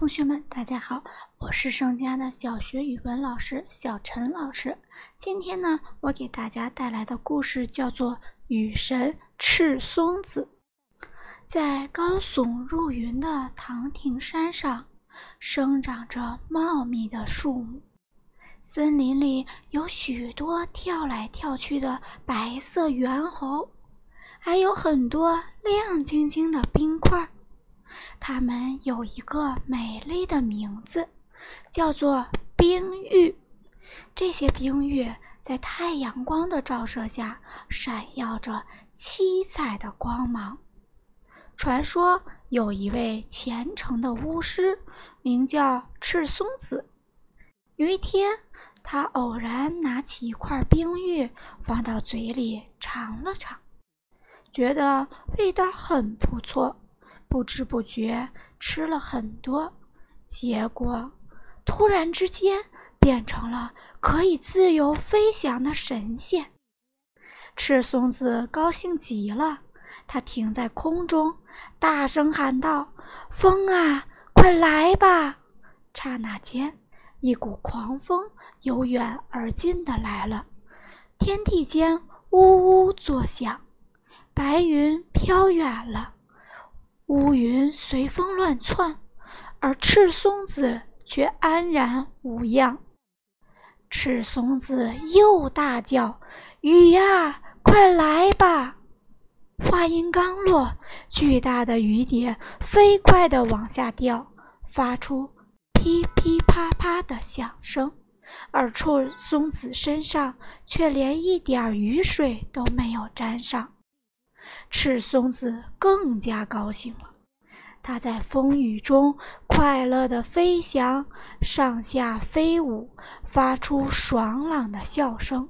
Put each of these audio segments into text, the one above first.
同学们，大家好，我是盛家的小学语文老师小陈老师。今天呢，我给大家带来的故事叫做《雨神赤松子》。在高耸入云的唐亭山上，生长着茂密的树木。森林里有许多跳来跳去的白色猿猴，还有很多亮晶晶的冰块。它们有一个美丽的名字，叫做冰玉。这些冰玉在太阳光的照射下，闪耀着七彩的光芒。传说有一位虔诚的巫师，名叫赤松子。有一天，他偶然拿起一块冰玉，放到嘴里尝了尝，觉得味道很不错。不知不觉吃了很多，结果突然之间变成了可以自由飞翔的神仙。赤松子高兴极了，他停在空中，大声喊道：“风啊，快来吧！”刹那间，一股狂风由远而近的来了，天地间呜呜作响，白云飘远了。乌云随风乱窜，而赤松子却安然无恙。赤松子又大叫：“雨呀，快来吧！”话音刚落，巨大的雨点飞快地往下掉，发出噼噼啪啪的响声，而赤松子身上却连一点雨水都没有沾上。赤松子更加高兴了，它在风雨中快乐地飞翔，上下飞舞，发出爽朗的笑声。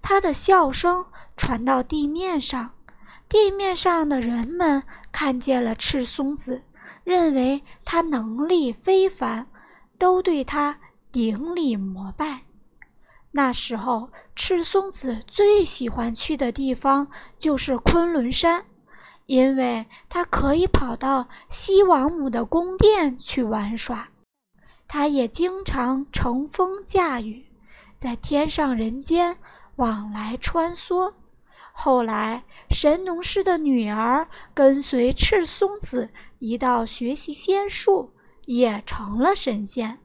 它的笑声传到地面上，地面上的人们看见了赤松子，认为它能力非凡，都对它顶礼膜拜。那时候，赤松子最喜欢去的地方就是昆仑山，因为他可以跑到西王母的宫殿去玩耍。他也经常乘风驾雨，在天上人间往来穿梭。后来，神农氏的女儿跟随赤松子一道学习仙术，也成了神仙。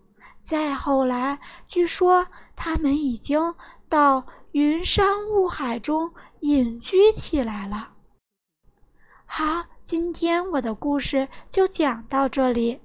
再后来，据说他们已经到云山雾海中隐居起来了。好，今天我的故事就讲到这里。